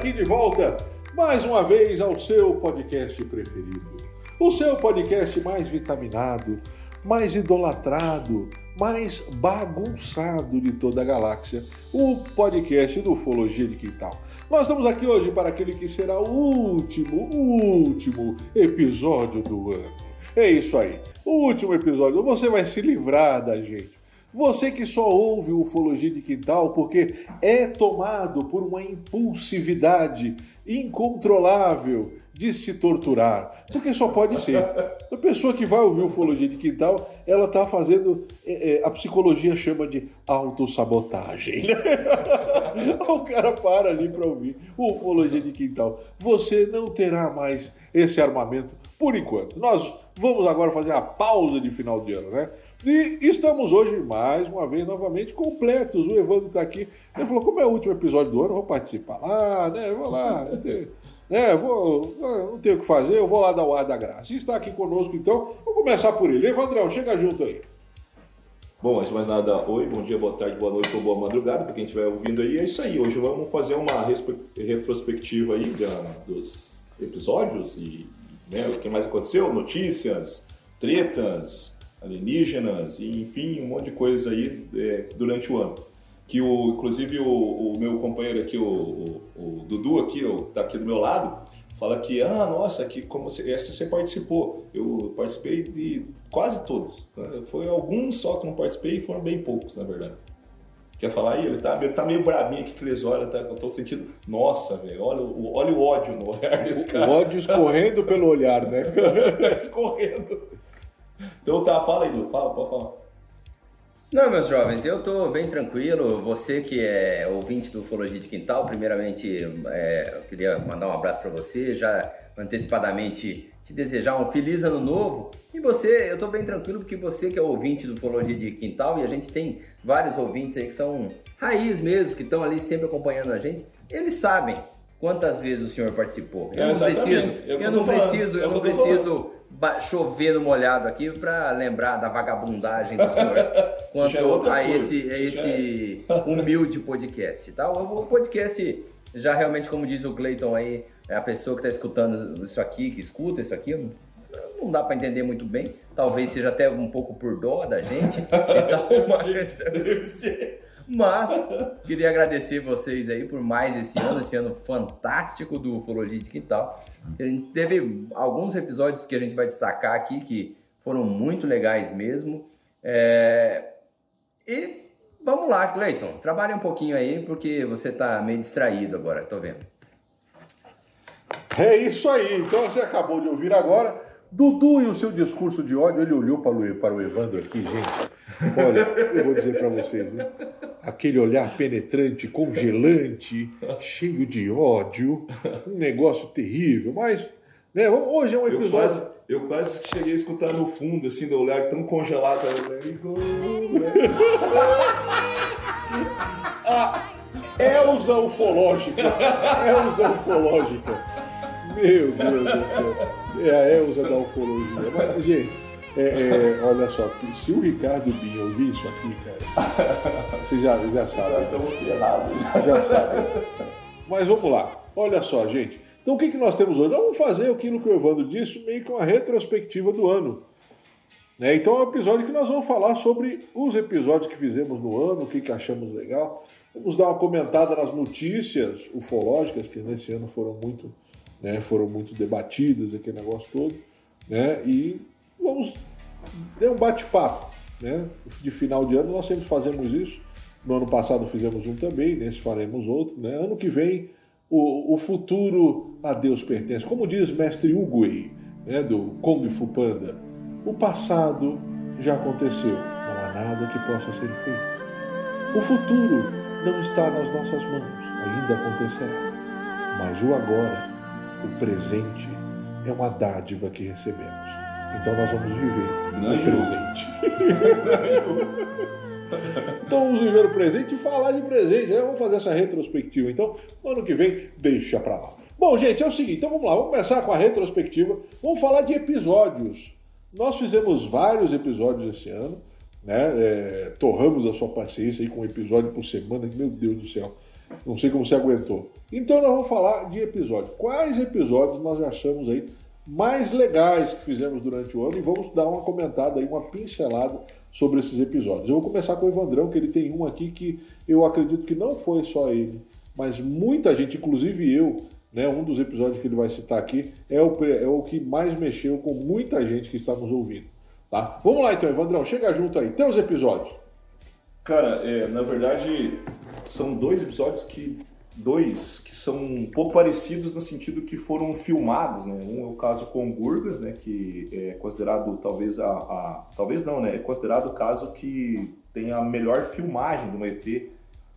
Aqui de volta mais uma vez ao seu podcast preferido. O seu podcast mais vitaminado, mais idolatrado, mais bagunçado de toda a galáxia, o podcast do Ufologia de Quintal. Nós estamos aqui hoje para aquele que será o último, último episódio do ano. É isso aí, o último episódio. Você vai se livrar da gente. Você que só ouve o Ufologia de Quintal porque é tomado por uma impulsividade incontrolável de se torturar. Porque só pode ser. A pessoa que vai ouvir Ufologia de Quintal, ela está fazendo. é, é, a psicologia chama de autossabotagem. o cara para ali para ouvir Ufologia de Quintal. Você não terá mais esse armamento por enquanto. Nós vamos agora fazer a pausa de final de ano, né? E estamos hoje, mais uma vez, novamente completos. O Evandro está aqui. Ele falou: como é o último episódio do ano, eu vou participar lá, né? Vou lá. né, vou, não tenho o que fazer, eu vou lá dar o ar da graça. E está aqui conosco, então, vamos começar por ele. Evandrão, chega junto aí. Bom, antes de mais nada, oi, bom dia, boa tarde, boa noite ou boa madrugada para quem estiver ouvindo aí. É isso aí, hoje vamos fazer uma retrospectiva aí da- dos episódios e né, o que mais aconteceu, notícias, tretas, alienígenas e enfim, um monte de coisa aí é, durante o ano. Que o, inclusive o, o meu companheiro aqui, o, o- o Dudu aqui, o, tá aqui do meu lado, fala que, ah, nossa, que como você, essa você participou. Eu participei de quase todos. né? Foi alguns só que não participei e foram bem poucos, na verdade. Quer falar aí? Ele tá, ele tá meio bravinho aqui que eles olham, tá, eu tô sentindo, nossa, velho, olha, o- olha o ódio no olhar desse O cara. ódio escorrendo pelo olhar, né? escorrendo. Então tá, fala aí, Du, fala, pode falar. Não, meus jovens, eu tô bem tranquilo. Você que é ouvinte do Ufologia de Quintal, primeiramente é, eu queria mandar um abraço para você, já antecipadamente te desejar um feliz ano novo. E você, eu tô bem tranquilo porque você que é ouvinte do Ufologia de Quintal e a gente tem vários ouvintes aí que são raiz mesmo, que estão ali sempre acompanhando a gente, eles sabem quantas vezes o senhor participou. Eu É, não preciso, É eu eu não falando. preciso, É eu o não preciso ba- chover no molhado aqui para lembrar da vagabundagem do senhor quanto é a esse, a esse humilde podcast, tá? O podcast já realmente, como diz o Clayton aí, é a pessoa que está escutando isso aqui, que escuta isso aqui, não, dá para entender muito bem. Talvez seja até um pouco por dó da gente. Então, ser. Mas queria agradecer vocês aí por mais esse ano, esse ano fantástico do Ufologia de Quintal. A gente teve alguns episódios que a gente vai destacar aqui que foram muito legais mesmo. É, E vamos lá, Cleiton, trabalhe um pouquinho aí porque você tá meio distraído agora, tô vendo. É isso aí. Então você acabou de ouvir agora. Dudu e o seu discurso de ódio, ele olhou para o, para o Evandro aqui, gente. Olha, eu vou dizer para vocês, né? Aquele olhar penetrante, congelante, cheio de ódio, um negócio terrível. Mas, né, vamos- hoje é um Eu episódio. quase, eu quase cheguei a escutar no fundo, assim, do olhar tão congelado. Let it Elza ufológica. Elza ufológica. Meu Deus do céu. É a Elza da ufologia. Mas, gente, é, é, olha só, se o Ricardo Binho ouvir isso aqui, cara, você já, já sabe. go. Estamos ferrados. Já sabe. Mas vamos lá. Olha só, gente. Então o que, que nós temos hoje? Nós vamos fazer aquilo que o Evandro disse, meio que uma retrospectiva do ano. Né? Então é um episódio que nós vamos falar sobre os episódios que fizemos no ano, o que, que achamos legal. Vamos dar uma comentada nas notícias ufológicas, que nesse ano foram muito, né, foram muito debatidas, aquele negócio todo. Né? E vamos ter um bate-papo. Né? De final de ano nós sempre fazemos isso. No ano passado fizemos um também, nesse faremos outro. Né? Ano que vem, o, o futuro a Deus pertence. Como diz mestre Uguay, né, do Kung Fu Panda, o passado já aconteceu, não há nada que possa ser feito. O futuro não está nas nossas mãos, ainda acontecerá. Mas o agora, o presente, é uma dádiva que recebemos. Então nós vamos viver Não, o presente. então vamos viver o presente e falar de presente. né? Vamos fazer essa retrospectiva. Então, no ano que vem, deixa pra lá. Bom, gente, é o seguinte, então vamos lá, vamos começar com a retrospectiva. Vamos falar de episódios. Nós fizemos vários episódios esse ano, né? É, torramos a sua paciência aí com um episódio por semana, meu Deus do céu. Não sei como você aguentou. Então nós vamos falar de episódios. Quais episódios nós achamos aí mais legais que fizemos durante o ano e vamos dar uma comentada aí, uma pincelada sobre esses episódios. Eu vou começar com o Evandrão, que ele tem um aqui que eu acredito que não foi só ele, mas muita gente, inclusive eu, né, um dos episódios que ele vai citar aqui é o, é o que mais mexeu com muita gente que está nos ouvindo. Tá? Vamos lá então, Evandrão, chega junto aí. Teus episódios. Cara, é, na verdade, são dois episódios que. Dois que são um pouco parecidos no sentido que foram filmados, né? Um é o caso com Gurgas, né? Que é considerado talvez a, a- Talvez não, né? É considerado o caso que tem a melhor filmagem do ET,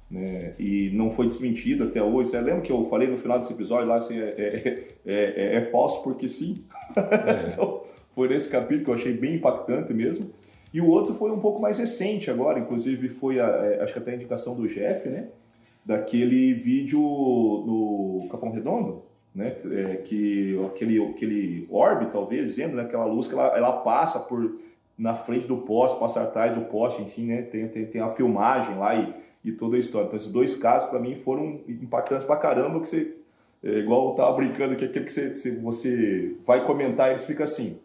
né? E não foi desmentido até hoje. Você lembra que eu falei no final desse episódio lá assim, é, é, é- é- é falso porque sim? Então, foi nesse capítulo que eu achei bem impactante mesmo. E o outro foi um pouco mais recente agora, inclusive foi, a, é, acho que até a indicação do Jeff, né? Daquele vídeo no Capão Redondo, né? É, que aquele, aquele orbe, talvez, dizendo, né? Aquela luz que ela, ela passa por na frente do poste, passa atrás do poste, enfim, né? Tem, tem, tem a filmagem lá e, e toda a história. Então, esses dois casos, para mim, foram impactantes pra caramba, que você, é, igual eu tava brincando aqui, aquele que você- você vai comentar, eles ficam assim.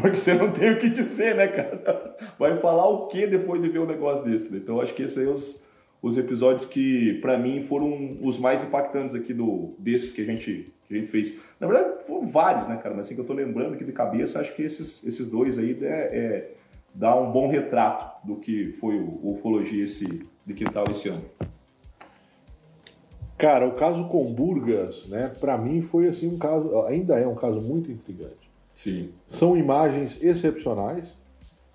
Porque você não tem o que dizer, né, cara? Vai falar o que depois de ver um negócio desse? né? Então, acho que esses aí os, os episódios que, pra mim, foram os mais impactantes aqui do, desses que a, gente, que a gente fez. Na verdade, foram vários, né, cara? Mas assim que eu tô lembrando aqui de cabeça, acho que esses, esses dois aí é, é, dá um bom retrato do que foi o, o Ufologia esse, de quintal esse ano. Cara, o caso com Burgas, né, para mim foi assim um caso, ainda é um caso muito intrigante. Sim. São imagens excepcionais,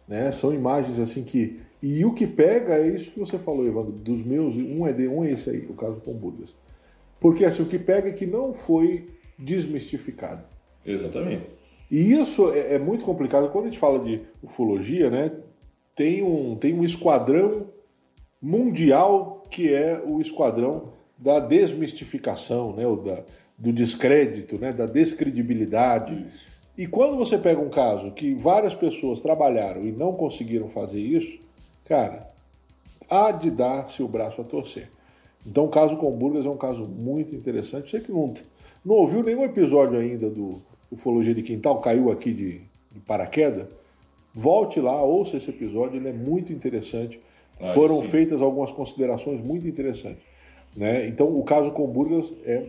né? São imagens assim que e o que pega é isso que você falou, Evandro, dos meus, um é de um é esse aí, o caso com Burgas. Porque assim, o que pega é que não foi desmistificado. Exatamente. E isso é, é muito complicado. Quando a gente fala de ufologia, né, tem um, tem um esquadrão mundial que é o esquadrão da desmistificação, né, o da, do descrédito, né, da descredibilidade. E quando você pega um caso que várias pessoas trabalharam e não conseguiram fazer isso, cara, há de dar-se o braço a torcer. Então o caso com Burgas é um caso muito interessante. Você que não, não ouviu nenhum episódio ainda do Ufologia de Quintal, caiu aqui de, de paraquedas, volte lá, ouça esse episódio, ele é muito interessante. Ah, Foram sim. feitas algumas considerações muito interessantes. Né? Então o caso com Burgas é,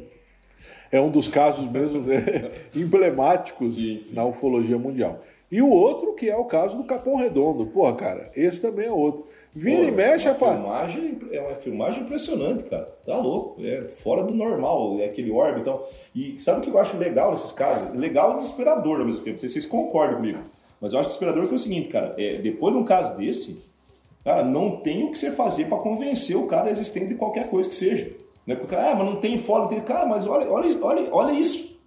é um dos casos mesmo né, emblemáticos Sim, sim. na ufologia mundial. E o outro que é o caso do Capão Redondo. Porra, cara, esse também é outro. Vira e Pô, mexe, uma rapaz. filmagem, é uma filmagem impressionante, cara. Tá louco. É fora do normal, é aquele orbe e tal. E sabe o que eu acho legal nesses casos? Legal e desesperador ao mesmo tempo. Não sei se vocês concordam comigo. Mas eu acho desesperador que é o seguinte, cara. É, depois de um caso desse, cara, não tem o que você fazer pra convencer o cara existente de qualquer coisa que seja. Né? Porque ah, mas não tem não tem. Cara, mas olha, olha, olha, olha isso.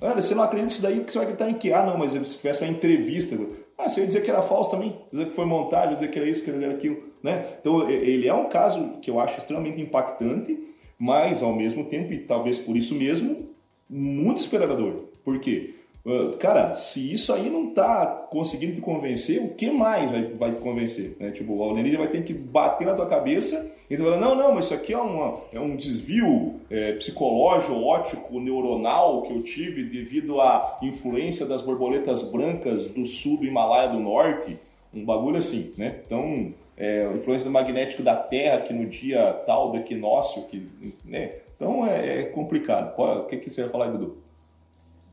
Olha, você não acredita nisso daí, que você vai acreditar em que? Ah, não, mas se tivesse uma entrevista. Ah, você ia dizer que era falso também, dizer que foi montagem, dizer que era isso, que era aquilo, né? Então, ele é um caso que eu acho extremamente impactante, mas, ao mesmo tempo, e talvez por isso mesmo, muito esperador. Por quê? Ah, Cara, se isso aí não tá conseguindo te convencer, o que mais vai, vai te convencer? Né? Tipo, o alienígena vai ter que bater na tua cabeça e tu vai falar, não, não, mas isso aqui é, uma, é um desvio é, psicológico, óptico, neuronal que eu tive devido à influência das borboletas brancas do sul do Himalaia do Norte, um bagulho assim, né? Então, é, influência do magnético da Terra que no dia tal do equinócio, que, né? Então é, é complicado. O que, que você vai falar, Dudu?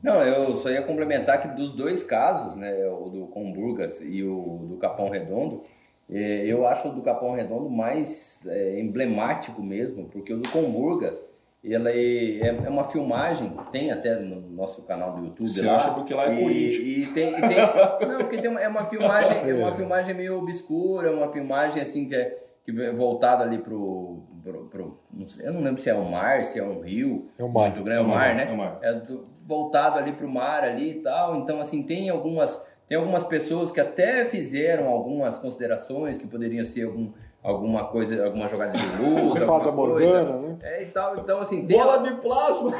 Não, eu só ia complementar que dos dois casos, né, o do Comburgas e o do Capão Redondo, eh, eu acho o do Capão Redondo mais eh, emblemático mesmo, porque o do Comburgas, ela é, é uma filmagem, tem até no nosso canal do YouTube Você lá. acha porque lá é e, político. e tem, e tem- não, porque tem uma, é uma filmagem, é uma É. filmagem meio obscura, uma filmagem assim que é, que é voltada ali pro, pro, pro- não sei, eu não lembro se é um mar, se é um rio, É o mar. muito grande, é o mar, né? É o mar. é do- voltado ali pro mar ali e tal. Então, assim, tem algumas, tem algumas pessoas que até fizeram algumas considerações que poderiam ser algum, alguma coisa, alguma jogada de luz, Fada alguma coisa. Morgana, né? É, e tal. Então, assim, tem... Bola de plasma!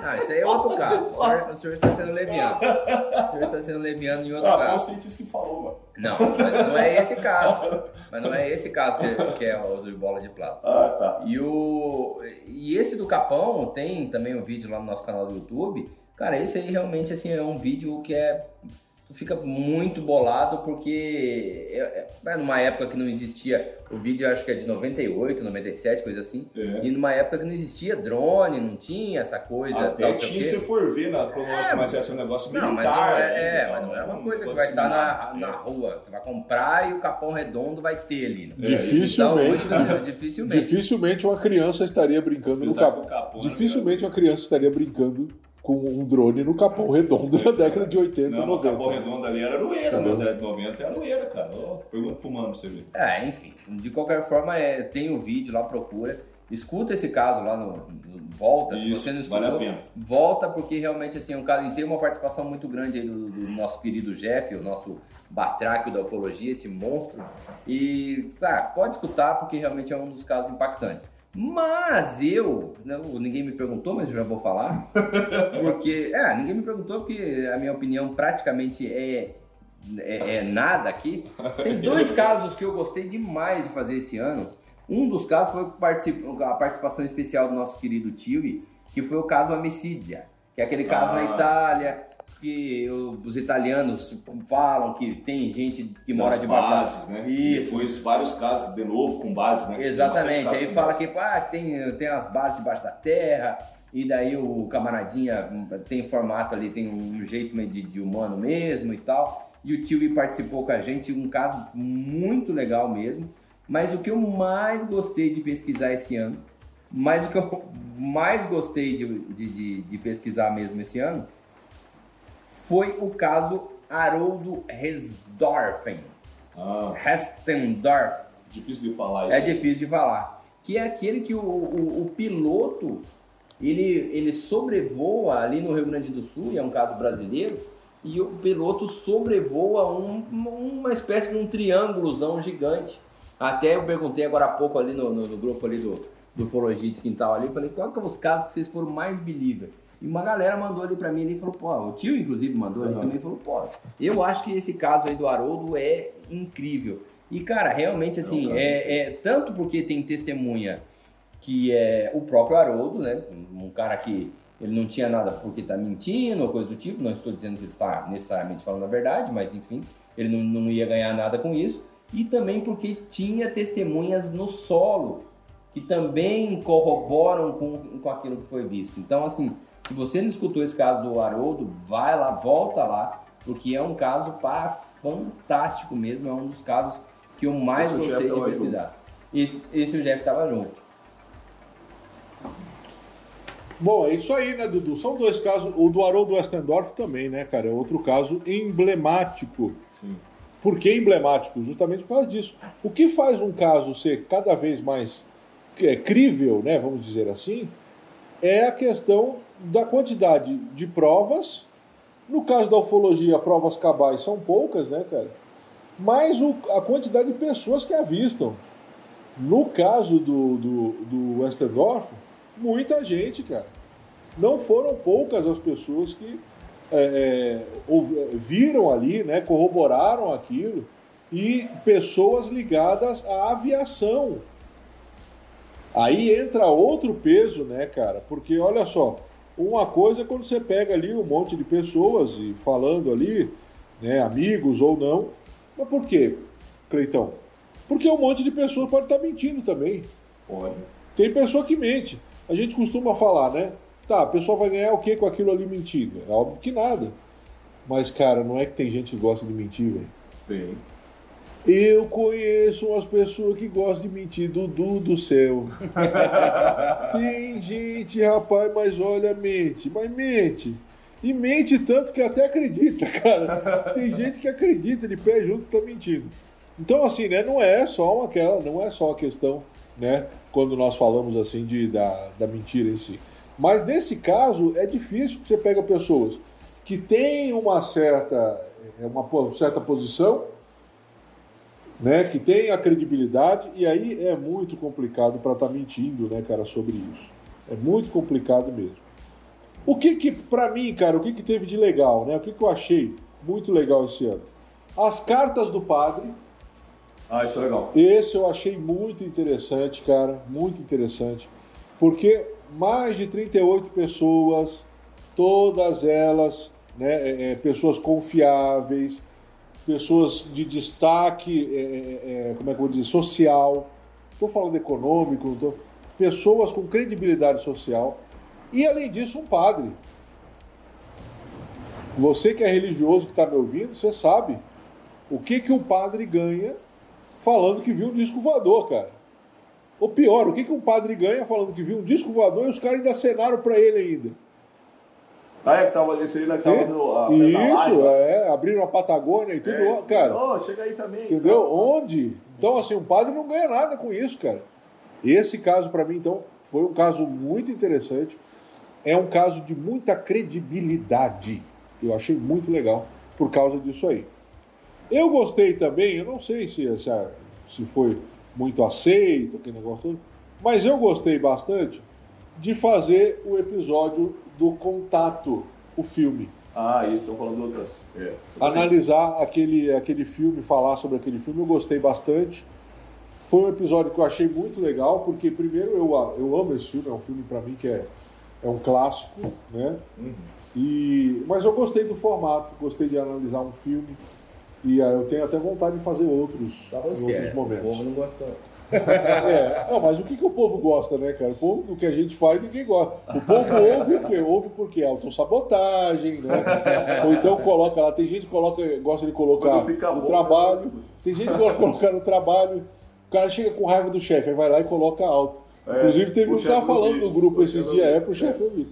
Não, isso aí é outro caso. O senhor, o senhor está sendo leviano. O senhor está sendo leviano em outro Ah, foi o caso. cientista que falou, mano. Não, mas não é esse caso. Mas não é esse caso que, que é o de bola de plasma. Ah, tá. E, o, e esse do Capão, tem também um vídeo lá no nosso canal do YouTube. Cara, esse aí realmente assim, é um vídeo que é. Tu Fica muito bolado porque é, é numa época que não existia. O vídeo eu acho que é de 98, 97, coisa assim. É. E numa época que não existia drone, não tinha essa coisa. Até tal, tinha, se for ver na cronológica, É, mas esse é um negócio Não, mas militar. não é, né? é, mas não é uma coisa que vai estar na, militar, na é. rua. Você vai comprar e o capão redondo vai ter ali. Né? Dificilmente, Então, hoje, dificilmente. dificilmente uma criança estaria brincando no Apesar que o capão. capão, né, Dificilmente uma criança estaria brincando com um drone no capão redondo na década de 80 Não, o Capão 90. Redondo ali era bom. Da década de 90 era aroeira, cara. Ó, pergunta pro mano pra você ver. É, enfim. De qualquer forma, é, tem o vídeo lá, procura. Escuta esse caso lá no. no- volta, se Isso, você não vale a escutou. pena. volta, porque realmente assim, é um caso. E tem uma participação muito grande aí do, do nosso querido Jeff, o nosso batráquio da ufologia, esse monstro. E, cara, pode escutar, porque realmente é um dos casos impactantes. Mas eu, não, ninguém me perguntou, mas eu já vou falar. Porque, é, ninguém me perguntou, porque a minha opinião praticamente é, é, é nada aqui. Tem dois casos que eu gostei demais de fazer esse ano. Um dos casos foi a participação especial do nosso querido Tiwi, que foi o caso Amicidia, que é aquele caso na Ah. Itália, que os italianos falam que tem gente que mora Das da- bases, né? E depois vários casos de novo com bases, né? Exatamente. Aí fala com que ah, tem, tem as bases debaixo da terra, e daí o camaradinha tem formato ali, tem um jeito meio de, de humano mesmo e tal. E o tio participou com a gente, um caso muito legal mesmo. Mas o que eu mais gostei de pesquisar esse ano, mas o que eu mais gostei de, de, de- de pesquisar mesmo esse ano, foi o caso Haroldo Resdorfen. Ah, Hestendorf. difícil de falar isso. É difícil de falar. Que é aquele que o, o, o piloto ele, ele sobrevoa ali no Rio Grande do Sul, e é um caso brasileiro, e o piloto sobrevoa um- uma espécie de um triângulozão gigante. Até eu perguntei agora há pouco ali no, no, no grupo ali do, do Ufologia de Quintal ali, falei, qual que é os casos que vocês foram mais believer? E uma galera mandou ali pra mim ali e falou, pô, o tio inclusive mandou ali Uhum. também e falou, pô, eu acho que esse caso aí do Haroldo é incrível. E cara, realmente assim, caso é, é tanto porque tem testemunha que é o próprio Haroldo, né? Um cara que ele não tinha nada porque tá mentindo ou coisa do tipo, não estou dizendo que ele está necessariamente falando a verdade, mas enfim, ele não, não ia ganhar nada com isso. E também porque tinha testemunhas no solo que também corroboram com, com aquilo que foi visto. Então, assim, se você não escutou esse caso do Haroldo, vai lá, volta lá, porque é um caso pá, fantástico mesmo, é um dos casos que eu mais Esse gostei de pesquisar. Esse, esse o Jeff estava junto. Bom, é isso aí, né, Dudu? São dois casos. O do Haroldo Westendorf também, né, cara? É outro caso emblemático. Sim. Por que emblemático? Justamente por causa disso. O que faz um caso ser cada vez mais é, crível, né, vamos dizer assim, é a questão da quantidade de provas. No caso da ufologia, provas cabais são poucas, né, cara? Mas o- a quantidade de pessoas que avistam. No caso do, do, do Westendorf, muita gente, cara. Não foram poucas as pessoas que é, é, ou- viram ali, né, corroboraram aquilo, e pessoas ligadas à aviação. Aí entra outro peso, né, cara? Porque olha só, uma coisa é quando você pega ali um monte de pessoas e falando ali, né, amigos ou não. Mas por quê, Cleitão? Porque um monte de pessoas pode estar mentindo também. Pode. Tem pessoa que mente. A gente costuma falar, né? Tá, a pessoa vai ganhar o que com aquilo ali mentindo? É óbvio que nada. Mas, cara, não é que tem gente que gosta de mentir, velho. Tem. Eu conheço umas pessoas que gostam de mentir, Dudu do céu. Tem gente, rapaz, mas olha, mente, mas mente. E mente tanto que até acredita, cara. Tem gente que acredita de pé junto que tá mentindo. Então, assim, né, não é só aquela, não é só a questão, né, quando nós falamos assim de, da, da mentira em si. Mas nesse caso é difícil que você pega pessoas que têm uma certa, é, uma certa posição né, que tem a credibilidade, e aí é muito complicado para estar tá mentindo, né, cara, sobre isso. É muito complicado mesmo. O que que, para mim, cara, o que que teve de legal, né? O que que eu achei muito legal esse ano? As cartas do padre. Ah, isso é legal. Esse eu achei muito interessante, cara, muito interessante, porque mais de 38 pessoas, todas elas, né, é, é, pessoas confiáveis, pessoas de destaque, é, é, é, como é que eu vou dizer, social, estou falando econômico, tô... pessoas com credibilidade social, e além disso, um padre. Você que é religioso, que está me ouvindo, você sabe o que, que um padre ganha falando que viu um disco voador, cara. Ou pior, o que, que um padre ganha falando que viu um disco voador e os caras ainda acenaram para ele ainda. Ah, é que tava, esse aí né, tava no, a, Isso, é, abriram a Patagônia e tudo, é, cara. Oh, chega aí também. Entendeu? Então. Onde? Então, assim, um padre não ganha nada com isso, cara. Esse caso, para mim, então, foi um caso muito interessante. É um caso de muita credibilidade. Eu achei muito legal por causa disso aí. Eu gostei também, eu não sei se, se, se foi muito aceito, aquele negócio todo, mas eu gostei bastante de fazer o episódio do Contato, o filme. Ah, e estão falando outras. É, Analisar aquele, aquele filme, falar sobre aquele filme, eu gostei bastante. Foi um episódio que eu achei muito legal, porque primeiro eu, eu amo esse filme, é um filme para mim que é, é um clássico, né? Uhum. E, mas eu gostei do formato, gostei de analisar um filme. E eu tenho até vontade de fazer outros, Só você, em outros momentos. O povo não gostou. É, não, mas o que, que o povo gosta, né, cara? O povo, do que a gente faz, ninguém gosta. O povo ouve o quê? Ouve porque autossabotagem, né? Ou então coloca lá, tem gente que coloca, gosta de colocar no trabalho, né? tem gente que gosta de colocar no trabalho, o cara chega com raiva do chefe, aí vai lá e coloca alto. É, Inclusive teve um que tava falando no grupo esses dias, é pro chefe ouvir.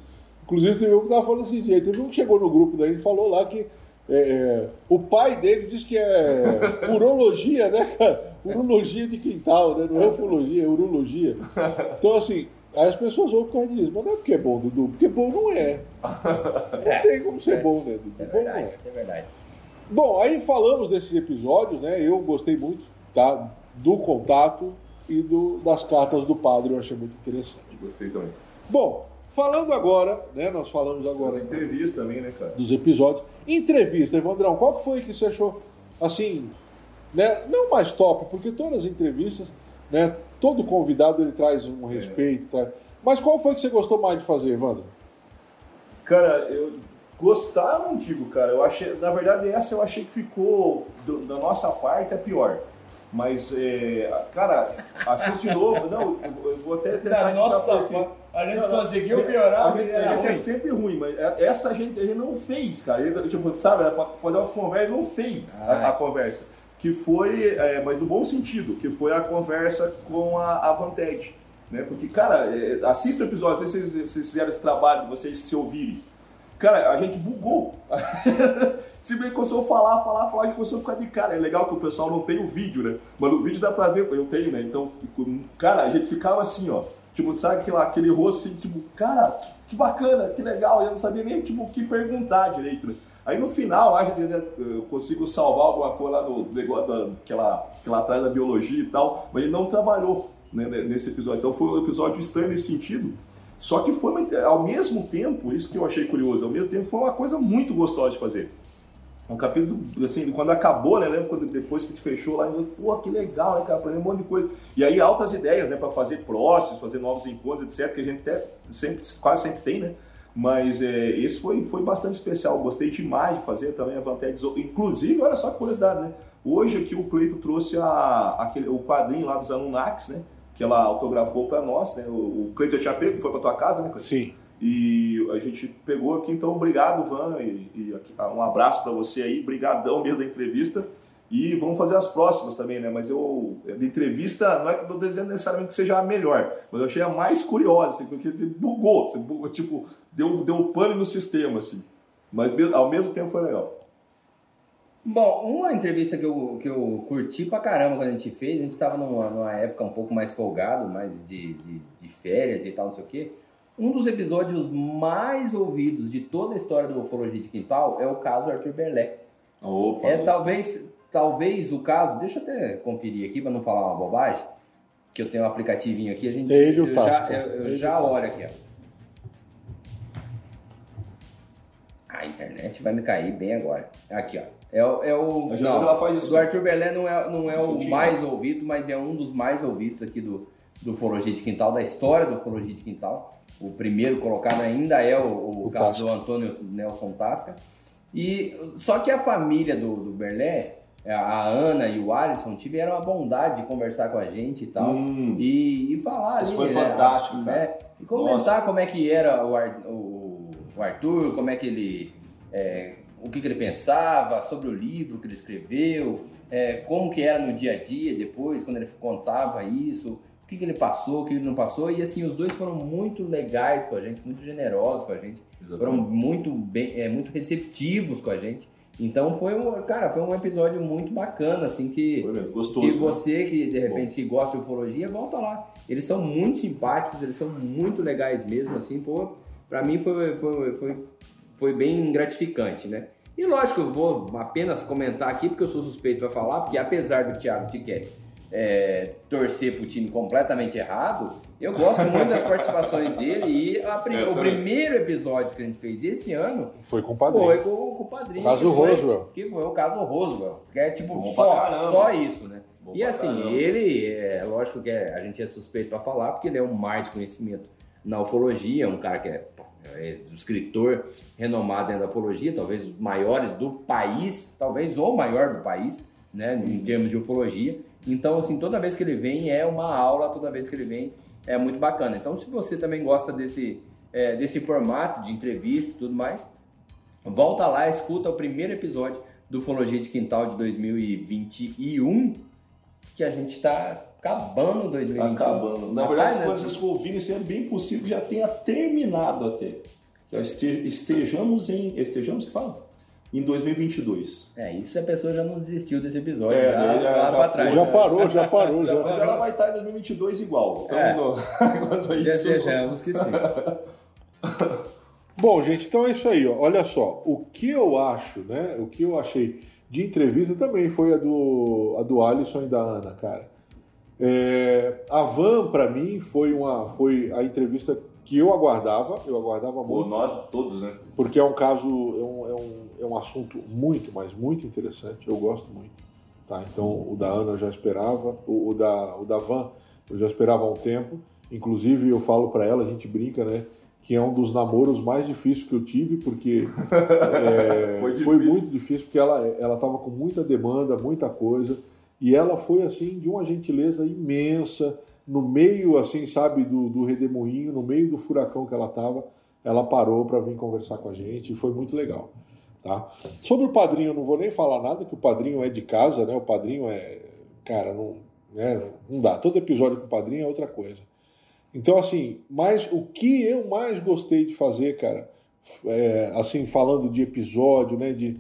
Inclusive teve um que tava falando esses dias, teve um que chegou no grupo daí e falou lá que é, é, o pai dele diz que é urologia, né, cara? Urologia de quintal, né? Não é ufologia, é urologia. Então, assim, aí as pessoas vão ficar disso, mas não é porque é bom, Dudu, porque bom não é. Não é, tem como ser é, bom, né, Dudu? Isso é verdade, bom, é. isso é verdade. Bom, aí falamos desses episódios, né? Eu gostei muito tá? do contato e do, das cartas do padre, eu achei muito interessante. Gostei também. Bom, falando agora, né? Nós falamos agora. Das entrevistas também, né, cara? Dos episódios. Entrevista, Evandrão, qual foi que você achou, assim, né, não mais top, porque todas as entrevistas, né, todo convidado ele traz um respeito, é. tá? mas qual foi que você gostou mais de fazer, Evandro? Cara, eu gostar não digo, cara, eu achei, na verdade essa eu achei que ficou, do, da nossa parte, a pior. Mas, é, cara, assiste de novo. Não, eu vou até tentar explicar porque... A gente não, conseguiu piorar, a gente, a gente é sempre ruim, mas é, essa gente, a gente não fez, cara. Ele, tipo, sabe, fazer uma conversa, não fez a, a, conversa. Que foi, é, mas no bom sentido, que foi a conversa com a, a Vantage. Né? Porque, cara, é, assista o episódio, se vocês, vocês fizeram esse trabalho vocês se ouvirem. Cara, a gente bugou. Se bem começou a falar, falar, falar, a gente começou a ficar de cara. É legal que o pessoal não tem o vídeo, né? Mas no vídeo dá pra ver, eu tenho, né? Então, cara, a gente ficava assim, ó. Tipo, sabe aquele, aquele rosto assim, tipo, cara, que, que bacana, que legal. Eu não sabia nem, tipo, o que perguntar direito, né? Aí no final, lá, eu consigo salvar alguma coisa lá no negócio da, que, ela, que ela traz da biologia e tal, mas ele não trabalhou né, nesse episódio. Então foi um episódio estranho nesse sentido. Só que foi, ao mesmo tempo, isso que eu achei curioso, ao mesmo tempo foi uma coisa muito gostosa de fazer. É um capítulo, assim, quando acabou, né? Lembra quando depois que fechou lá, pô, que legal, né, cara? Aprendeu um monte de coisa. E aí altas ideias, né, para fazer próximos, fazer novos encontros, etc., que a gente até sempre, quase sempre tem, né? Mas é, esse foi, foi bastante especial. Gostei demais de fazer também a Vantex. Inclusive, olha só que curiosidade, né? Hoje aqui o Cleito trouxe a, aquele, o quadrinho lá dos Anunnakis, né? Que ela autografou para nós, né? O, o Cleito já tinha pego, foi para tua casa, né, Cleito? Sim. E a gente pegou aqui, então obrigado, Van, e, e um abraço para você aí, brigadão mesmo da entrevista. E vamos fazer as próximas também, né? Mas eu, de entrevista, não é que eu tô dizendo necessariamente que seja a melhor, mas eu achei a mais curiosa, assim, porque bugou, assim, bugou, tipo, deu, deu pane no sistema, assim. Mas ao mesmo tempo foi legal. Bom, uma entrevista que eu, que eu curti pra caramba quando a gente fez, a gente tava numa, numa época um pouco mais folgado, mais de, de, de férias e tal, não sei o quê. Um dos episódios mais ouvidos de toda a história do Ufologia de Quintal é o caso Arthur Berlé. Opa, é talvez, talvez o caso, deixa eu até conferir aqui para não falar uma bobagem, que eu tenho um aplicativinho aqui, a gente Ele eu, já, eu, eu já olho aqui, ó. A internet vai me cair bem agora. Aqui, ó. É, o- é o. A Não, ela faz isso. do Arthur Belé não é, não é o mais ouvido, mas é um dos mais ouvidos aqui do, do Ufologia de Quintal, da história do Ufologia de Quintal. O primeiro colocado ainda é o, o O caso Tasca. do Antônio Nelson Tasca. E, só que a família do, do Berlé, a Ana e o Alisson, tiveram a bondade de conversar com a gente e tal. Hum, E, e falar Isso ali, foi né, fantástico, né? E comentar Nossa. como é que era o, Ar- o- o Arthur, como é que ele. é, o que, que ele pensava sobre o livro que ele escreveu, é, como que era no dia a dia depois, quando ele contava isso, o que, que ele passou, o que ele não passou. E assim, os dois foram muito legais com a gente, muito generosos com a gente foram muito bem, é, muito receptivos com a gente. Então foi um, cara, foi um episódio muito bacana, assim, que, Foi mesmo, que gostoso. né? você que de repente que gosta de ufologia, volta lá. Eles são muito simpáticos, eles são muito legais mesmo, assim, pô, pra mim foi, foi, foi, foi bem gratificante, né? E lógico, eu vou apenas comentar aqui, porque eu sou suspeito para falar, porque apesar do Thiago Tiquet é, torcer pro time completamente errado, eu gosto muito das participações dele e a É, o também. primeiro episódio que a gente fez esse ano Foi com o padrinho. foi com, com o padrinho. O caso foi- Roswell. Que foi o caso Roswell. Que é tipo Bom só, só isso, né? Bom e assim, caramba. ele, é lógico que é- a gente é suspeito para falar, porque ele é um mar de conhecimento na ufologia, um cara que é, é um escritor renomado dentro da ufologia, talvez os maiores do país, talvez o maior do país, né, em termos de ufologia. Então, assim, toda vez que ele vem é uma aula, toda vez que ele vem é muito bacana. Então, se você também gosta desse, é, desse formato de entrevista e tudo mais, volta lá, escuta o primeiro episódio do Ufologia de Quintal de 2021, que a gente está acabando 2021. Acabando. Na Rapaz, verdade, as né? coisas que eu ouvi nesse ano, bem possível que já tenha terminado até. Estejamos em. Estejamos que fala? Em 2022. É, isso se a pessoa já não desistiu desse episódio, É, já, já- já trás. Já né? parou, já parou, já. Mas ela vai estar em 2022 igual. Então, É. quanto a isso. Desejamos que sim. Bom, gente, então é isso aí. Ó. Olha só, o que eu acho, né? O que eu achei de entrevista também foi a do, a do Alisson e da Ana, cara. É, a Van, pra mim, foi, uma, foi a entrevista que eu aguardava, eu aguardava muito, nós todos, né? porque é um caso, é um, é, um, é um assunto muito, mas muito interessante, eu gosto muito. Tá? Então, o da Ana eu já esperava, o, o da, o da Van eu já esperava há um tempo, inclusive eu falo pra ela, a gente brinca, né? Que é um dos namoros mais difíceis que eu tive, porque é, Foi foi, muito difícil, porque ela ela estava com muita demanda, muita coisa, e ela foi assim de uma gentileza imensa, no meio, assim, sabe, do, do redemoinho, no meio do furacão que ela estava, ela parou para vir conversar com a gente e foi muito legal. Tá? Sobre o padrinho, não vou nem falar nada, que o padrinho é de casa, né? O padrinho é. Cara, não, né? não dá. Todo episódio com o padrinho é outra coisa. Então, assim, mas o que eu mais gostei de fazer, cara, é, assim, falando de episódio, né? De,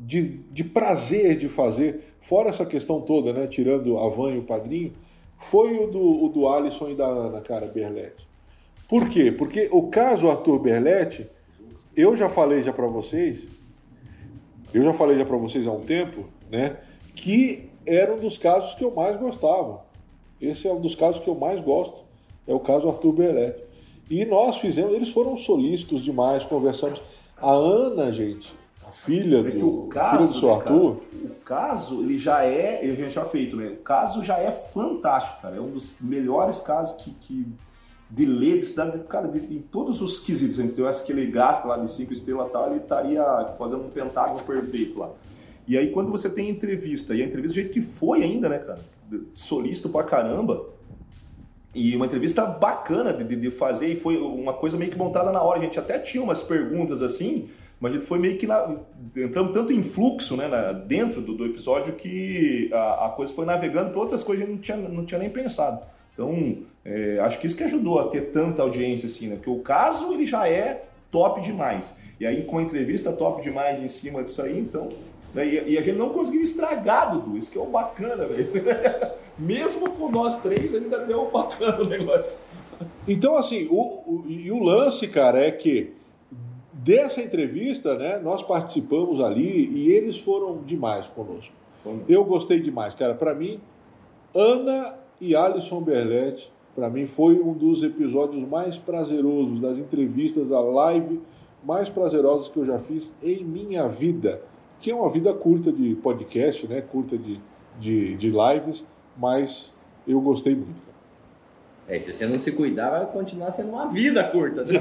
de, de prazer de fazer, fora essa questão toda, né? Tirando a Van e o padrinho, foi o do, o do Alisson e da Ana, cara, Berletti. Por quê? Porque o caso Arthur Berletti, eu já falei já para vocês, eu já falei já para vocês há um tempo, né, que era um dos casos que eu mais gostava. Esse é um dos casos que eu mais gosto, é o caso Arthur Berletti. E nós fizemos, eles foram solícitos demais, conversamos. A Ana, gente, filha do, É que o filha do caso, seu né, cara, Arthur, o caso, ele já é, ele já tinha feito, né? O caso já é fantástico, cara. É um dos melhores casos que, que de ler, de cara, de, em todos os quesitos. Se a gente tivesse aquele gráfico lá de cinco estrelas e tal, ele estaria fazendo um pentágono perfeito lá. E aí, quando você tem entrevista, e a entrevista do jeito que foi ainda, né, cara? Solista pra caramba. E uma entrevista bacana de, de, de fazer, e foi uma coisa meio que montada na hora. A gente até tinha umas perguntas assim, Mas gente foi meio que na, entrando tanto em fluxo né, na, dentro do, do, episódio que a, a, coisa foi navegando para outras coisas que não tinha, não tinha nem pensado. Então, é, acho que isso que ajudou a ter tanta audiência assim, né? Porque o caso ele já é top demais. E aí com a entrevista top demais em cima disso aí, então. Né? E, e, a gente não conseguiu estragar, Dudu. Isso que é o bacana, velho. Mesmo com nós três, ainda deu um bacana o negócio. Então, assim, o, o, e o lance, cara, é que dessa entrevista, né, nós participamos ali e eles foram demais conosco. Eu gostei demais, cara. Para mim, Ana e Alisson Berletti, para mim, foi um dos episódios mais prazerosos das entrevistas da live mais prazerosas que eu já fiz em minha vida. Que é uma vida curta de podcast, né? Curta de, de, de lives, mas eu gostei muito. É, se você não se cuidar, vai continuar sendo uma vida curta.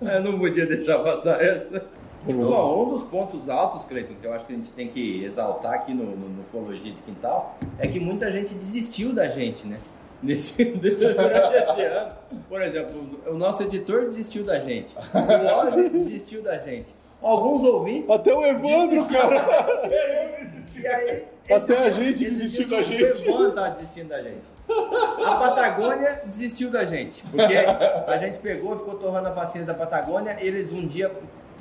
Né? eu não podia deixar passar essa. Bom, um dos pontos altos, Cleiton, que eu acho que a gente tem que exaltar aqui no, no, no Ufologia de Quintal, é que muita gente desistiu da gente, né? Nesse, nesse ano. Por exemplo, o nosso editor desistiu da gente. O Ozzy desistiu da gente. Alguns ouvintes. Até o Evandro, cara! E aí, Até a gente desistiu da gente. O tá desistindo da gente. A Patagônia desistiu da gente. Porque a gente pegou, ficou torrando a paciência da Patagônia. Eles um dia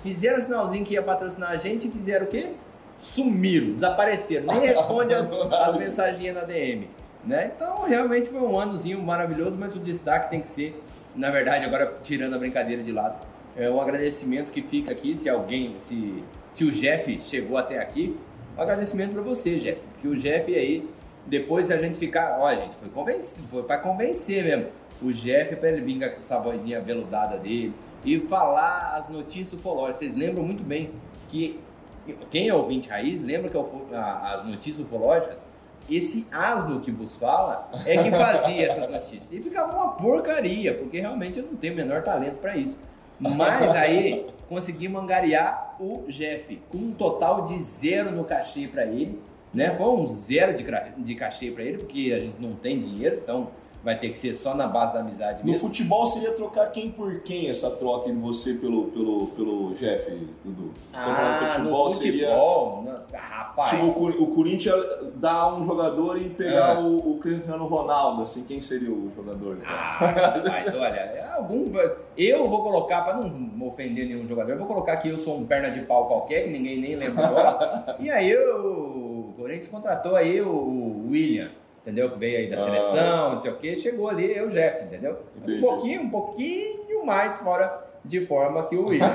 fizeram o sinalzinho que ia patrocinar a gente e fizeram o quê? Sumiram, desapareceram. Nem responde as, as mensagens na DM. Né? Então, realmente foi um anozinho maravilhoso, mas o destaque tem que ser, na verdade, agora tirando a brincadeira de lado, é um agradecimento que fica aqui, se alguém, se, se o Jeff chegou até aqui, um agradecimento para você, Jeff, porque o Jeff aí, depois a gente ficar, ó, gente, foi, convencer, foi para convencer mesmo, o Jeff para ele vir com essa vozinha veludada dele e falar as notícias ufológicas. Vocês lembram muito bem que quem é ouvinte raiz lembra que as notícias ufológicas esse asno que vos fala é que fazia essas notícias. E ficava uma porcaria, porque realmente eu não tenho o menor talento para isso. Mas aí conseguimos angariar o Jeff com um total de zero no cachê para ele. Né? Foi um zero de, de cachê para ele, porque a gente não tem dinheiro, então vai ter que ser só na base da amizade mesmo. No futebol seria trocar quem por quem essa troca de você pelo, pelo, pelo Jeff, Dudu? Ah, no futebol, no futebol seria... Ah, rapaz. Tipo, o, o Corinthians dá um jogador e pegar é. o, o Cristiano Ronaldo, assim, quem seria o jogador? Ah, rapaz, olha, é algum... Eu vou colocar, para não ofender nenhum jogador, eu vou colocar que eu sou um perna de pau qualquer, que ninguém nem lembra agora. e aí o Corinthians contratou aí o William entendeu? Que veio aí da ah. seleção, não sei o que, chegou ali, eu, Jeff, entendeu? Entendi. Um pouquinho, um pouquinho mais fora de forma que o William.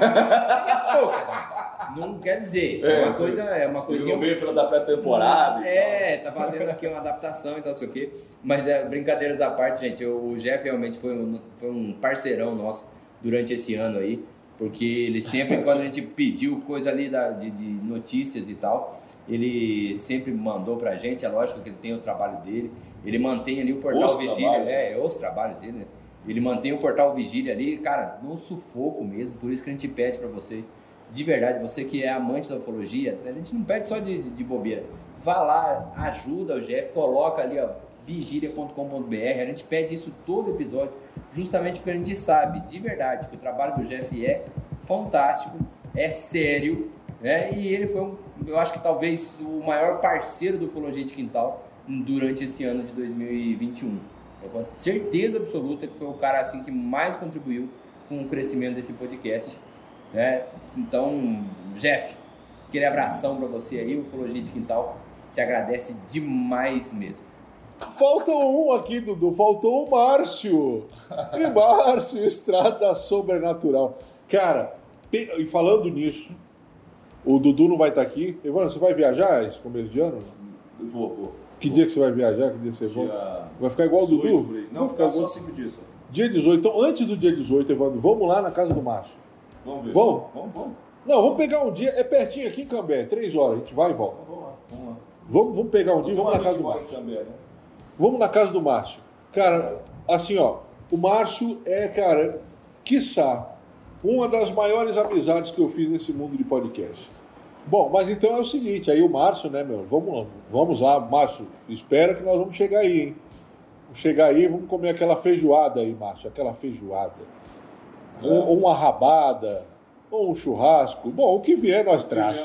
não quer dizer, é, uma coisa, é uma coisinha. Não veio pela da pré-temporada. É, tá fazendo aqui uma adaptação e então, tal, sei o quê. Mas é, brincadeiras à parte, gente, o Jeff realmente foi um, foi um parceirão nosso durante esse ano aí, porque ele sempre, quando a gente pediu coisa ali da, de, de notícias e tal, ele sempre mandou pra gente, é lógico que ele tem o trabalho dele, ele mantém ali o portal os Vigília, é, é, os trabalhos dele, né? Ele mantém o portal Vigília ali, cara, no sufoco mesmo, por isso que a gente pede para vocês, de verdade, você que é amante da ufologia, a gente não pede só de, de bobeira, vá lá, ajuda o Jeff, coloca ali, ó, vigilia.com.br, a gente pede isso todo episódio, justamente porque a gente sabe, de verdade, que o trabalho do Jeff é fantástico, é sério, né? E ele foi, um, eu acho que talvez o maior parceiro do Ufologia de Quintal durante esse ano de 2021. Eu tenho certeza absoluta que foi o cara assim que mais contribuiu com o crescimento desse podcast. Né? Então, Jeff, aquele abração para você aí, o Ufologia de Quintal te agradece demais mesmo. Faltou um aqui, Dudu. Faltou o Márcio. E Márcio, Estrada Sobrenatural. Cara, e falando nisso, o Dudu não vai estar aqui. Evandro, você vai viajar esse começo de ano? Vou, vou. Que vou. dia que você vai viajar? Que dia você vai? Vai ficar igual o Dudu? Não, vai ficar só cinco dias. Dia 18. Então, antes do dia 18, Evandro, vamos lá na casa do Márcio. Vamos ver. Vamos? Vamos, vamos. Não, vamos pegar um dia. É pertinho aqui em Cambé, três horas. A gente vai e volta. Vamos lá, vamos lá. Vamos, vamos pegar um dia e vamos na casa do Márcio. Cambé, né? Vamos na casa do Márcio. Cara, assim, ó. O Márcio é, cara, quiçá, uma das maiores amizades que eu fiz nesse mundo de podcast. Bom, mas então é o seguinte, aí o Márcio, né, meu? Vamos, vamos lá, Márcio, espera que nós vamos chegar aí, hein? chegar aí, vamos comer aquela feijoada aí, Márcio, aquela feijoada. Ou, ou uma rabada, ou um churrasco. Bom, o que vier nós traz.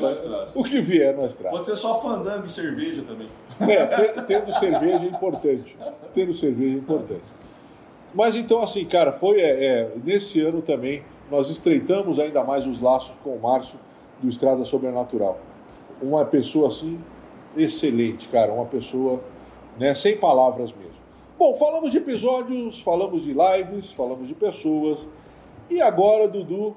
O que vier nós traz. Pode ser só fandango e cerveja também. É, te- tendo cerveja é importante. Tendo cerveja é importante. Mas então, assim, cara, foi é, é, nesse ano também nós estreitamos ainda mais os laços com o Márcio do Estrada Sobrenatural. Uma pessoa assim excelente, cara, uma pessoa né, sem palavras mesmo. Bom, falamos de episódios, falamos de lives, falamos de pessoas. E agora, Dudu,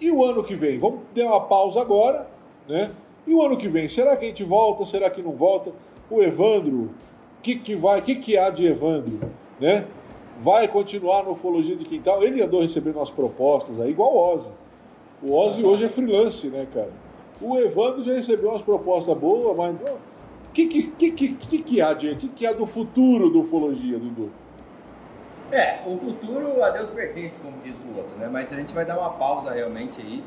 e o ano que vem? Vamos dar uma pausa agora, né? E o ano que vem, será que a gente volta? Será que não volta? O Evandro, o que, que vai, o que, que há de Evandro, né? Vai continuar no Ufologia de Quintal? Ele andou recebendo umas propostas aí, igual o Ozzy. O Ozzy hoje é freelance, né, cara? O Evandro já recebeu umas propostas boas, mas o que, que, que, que, que, que há de, que, que há do futuro do Ufologia, Dudu? É, o futuro a Deus pertence, como diz o outro, né? Mas a gente vai dar uma pausa realmente aí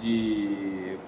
de.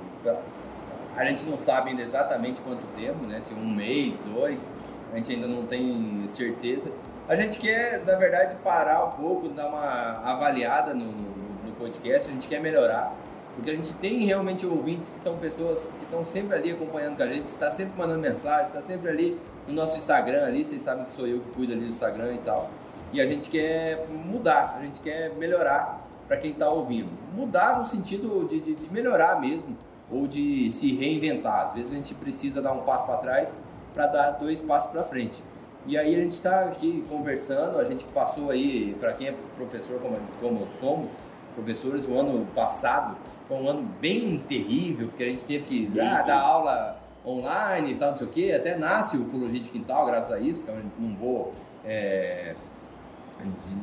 A gente não sabe ainda exatamente quanto tempo, né? Se um mês, dois, a gente ainda não tem certeza. A gente quer, na verdade, parar um pouco, dar uma avaliada no, no, no podcast, a gente quer melhorar. Porque a gente tem realmente ouvintes que são pessoas que estão sempre ali acompanhando com a gente, está sempre mandando mensagem, está sempre ali no nosso Instagram ali, vocês sabem que sou eu que cuido ali do Instagram e tal. E a gente quer mudar, a gente quer melhorar para quem está ouvindo. Mudar no sentido de, de, de, melhorar mesmo, ou de se reinventar. Às vezes a gente precisa dar um passo para trás para dar dois passos para frente. E aí a gente está aqui conversando, a gente passou aí, para quem é professor como, como somos, professores, o ano passado foi um ano bem terrível, porque a gente teve que ah, dar aula online e tal, não sei o quê. Até nasce o Ufologia de Quintal, graças a isso, eu não vou é,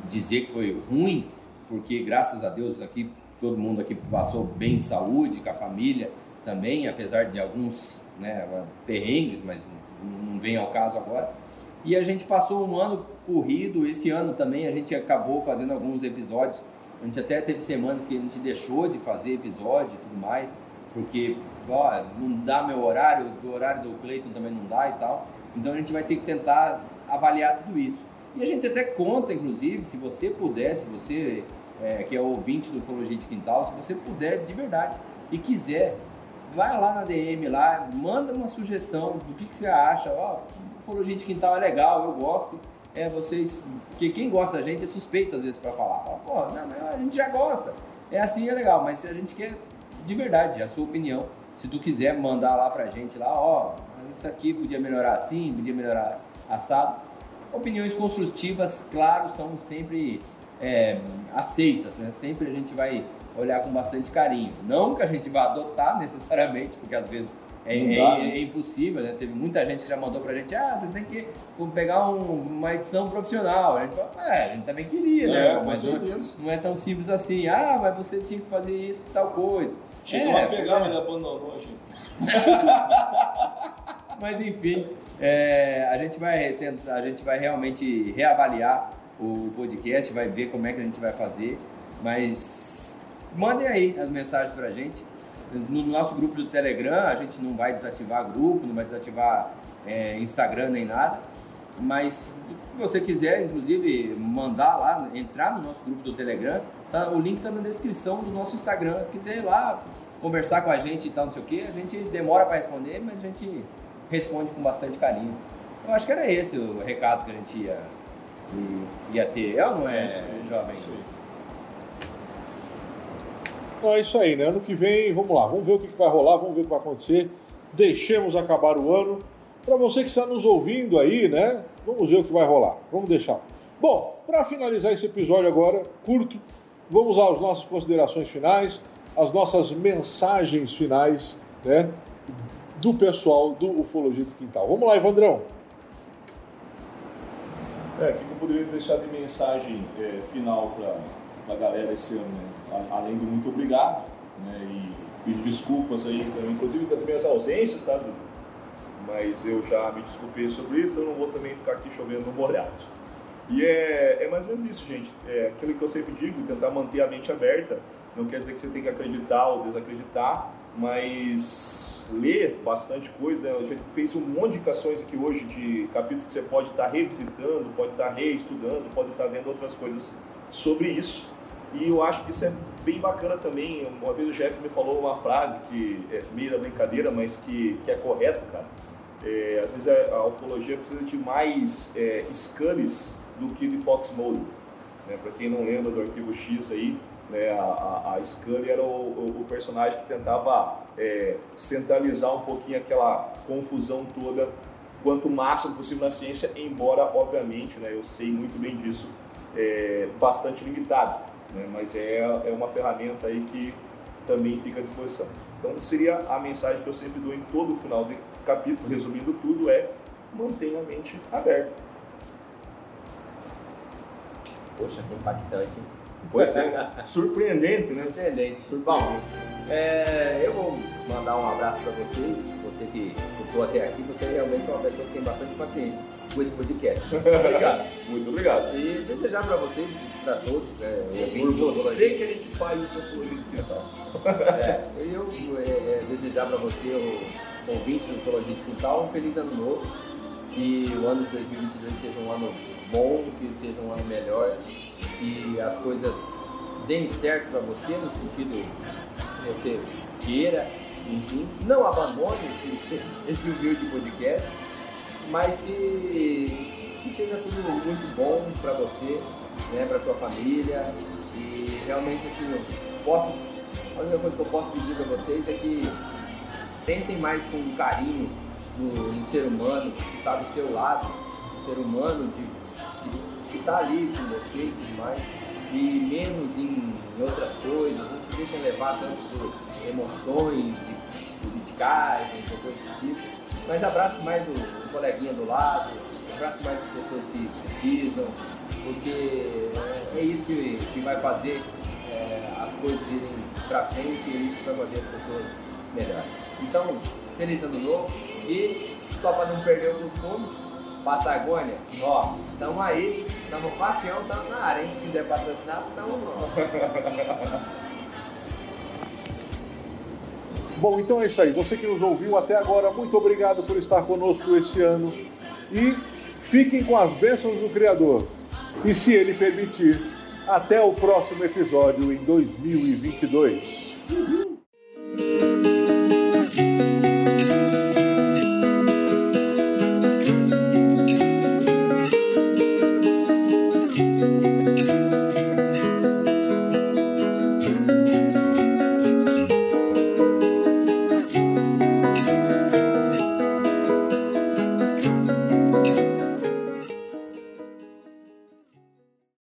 dizer que foi ruim, porque graças a Deus aqui todo mundo aqui passou bem de saúde, com a família também, apesar de alguns né, perrengues, mas não vem ao caso agora. E a gente passou um ano corrido, esse ano também a gente acabou fazendo alguns episódios, a gente até teve semanas que a gente deixou de fazer episódio e tudo mais, porque ó, não dá meu horário, do horário do Cleiton também não dá e tal. Então a gente vai ter que tentar avaliar tudo isso. E a gente até conta, inclusive, se você puder, se você é, que é ouvinte do Ufologia de Quintal, se você puder de verdade e quiser, vai lá na DM lá, manda uma sugestão do que, que você acha. Ó, Ufologia de Quintal é legal, eu gosto. É, vocês, porque quem gosta da gente é suspeito às vezes para falar. Fala, Pô, não, a gente já gosta. É assim, é legal, mas se a gente quer de verdade a sua opinião, se tu quiser mandar lá pra gente lá, ó, isso aqui podia melhorar assim, podia melhorar assado. Opiniões construtivas, claro, são sempre é, aceitas, né? Sempre a gente vai olhar com bastante carinho. Não que a gente vá adotar necessariamente, porque às vezes é, é- dá, né? é impossível, né? Teve muita gente que já mandou pra gente, ah, vocês têm que pegar um- uma edição profissional. A gente falou, é, a gente também queria, né? É, mas não, certeza. não é tão simples assim. Ah, mas você tinha que fazer isso, tal coisa. Chegou É, a pegar, é. ele abandonou gente. Mas enfim, é, a, gente vai, a gente vai realmente reavaliar o podcast, vai ver como é que a gente vai fazer. Mas mandem aí as mensagens pra gente. No nosso grupo do Telegram, a gente não vai desativar grupo, não vai desativar é, Instagram nem nada. Mas se você quiser, inclusive, mandar lá, entrar no nosso grupo do Telegram, tá, o link está na descrição do nosso Instagram. Se quiser ir lá conversar com a gente e tal, não sei o que, a gente demora para responder, mas a gente responde com bastante carinho. Eu acho que era esse o recado que a gente ia, ia ter. É ou não é, aí, jovem? isso aí. Então é isso aí, né? Ano que vem, vamos lá, vamos ver o que vai rolar, vamos ver o que vai acontecer. Deixemos acabar o ano. Para você que está nos ouvindo aí, né? Vamos ver o que vai rolar. Vamos deixar. Bom, para finalizar esse episódio agora, curto, vamos às nossas considerações finais, as nossas mensagens finais, né? Do pessoal do Ufologia do Quintal. Vamos lá, Evandrão. É, o que eu poderia deixar de mensagem é, final para a galera esse ano? Né? Além do muito obrigado, né? E pedir desculpas aí inclusive das minhas ausências, tá? Mas eu já me desculpei sobre isso, então eu não vou também ficar aqui chovendo molhado. E é, é mais ou menos isso, gente. É aquilo que eu sempre digo, tentar manter a mente aberta. Não quer dizer que você tem que acreditar ou desacreditar, mas ler bastante coisa, né? a gente fez um monte de indicações aqui hoje de capítulos que você pode estar revisitando, pode estar reestudando, pode estar vendo outras coisas sobre isso. E eu acho que isso é bem bacana também. Uma vez o Jeff me falou uma frase que é meio brincadeira, mas que, que é correto, cara. É, às vezes a, a, ufologia precisa de mais é, Scullys do que de Fox Mulder. Né? Para quem não lembra do Arquivo X aí, né, a, a, a Scully era o, o, o, personagem que tentava é, centralizar um pouquinho aquela confusão toda, quanto máximo possível na ciência, embora, obviamente, né, eu sei muito bem disso, é, bastante limitado. Né, mas é, é uma ferramenta aí que também fica à disposição. Então seria a mensagem que eu sempre dou em todo o final de capítulo, resumindo tudo, é mantenha a mente aberta. Poxa, que impactante. Pois é, surpreendente, né? Surpreendente. Bom, é, eu vou mandar um abraço para vocês. Você que escutou até aqui, você realmente é uma pessoa que tem bastante paciência com esse podcast. obrigado. Muito obrigado. E desejar para vocês, para todos, é, por você que a gente faz isso por é, Eu é, é, desejar para você, o ouvinte do Ecologia de Quintal, um feliz ano novo. Que o ano de 2022 seja um ano bom, que seja um ano melhor que as coisas deem certo para você, no sentido que você queira, enfim, não abandone esse, esse humilde podcast, mas que, que seja tudo muito bom para você, né, para sua família, e realmente assim, posso, a única coisa que eu posso pedir para vocês é que pensem mais com carinho no, no ser humano que está do seu lado, ser humano de que está ali com você e tudo mais, e menos em, em, outras coisas, não se deixem levar tanto por emoções de politicagem, coisas desse tipo, mas abrace mais o, o, coleguinha do lado, abrace mais as pessoas que precisam, porque é, é isso que, que vai fazer é, as coisas irem para frente e é isso que vai fazer as pessoas melhores. Então, feliz ano novo e só para não perder o costume, Patagônia, ó, tamo aí, tamo passeão, tamo na área, hein? Se quiser patrocinar, tamo Bom, então é isso aí. Você que nos ouviu até agora, muito obrigado por estar conosco esse ano. E fiquem com as bênçãos do Criador. E se Ele permitir, até o próximo episódio em 2022.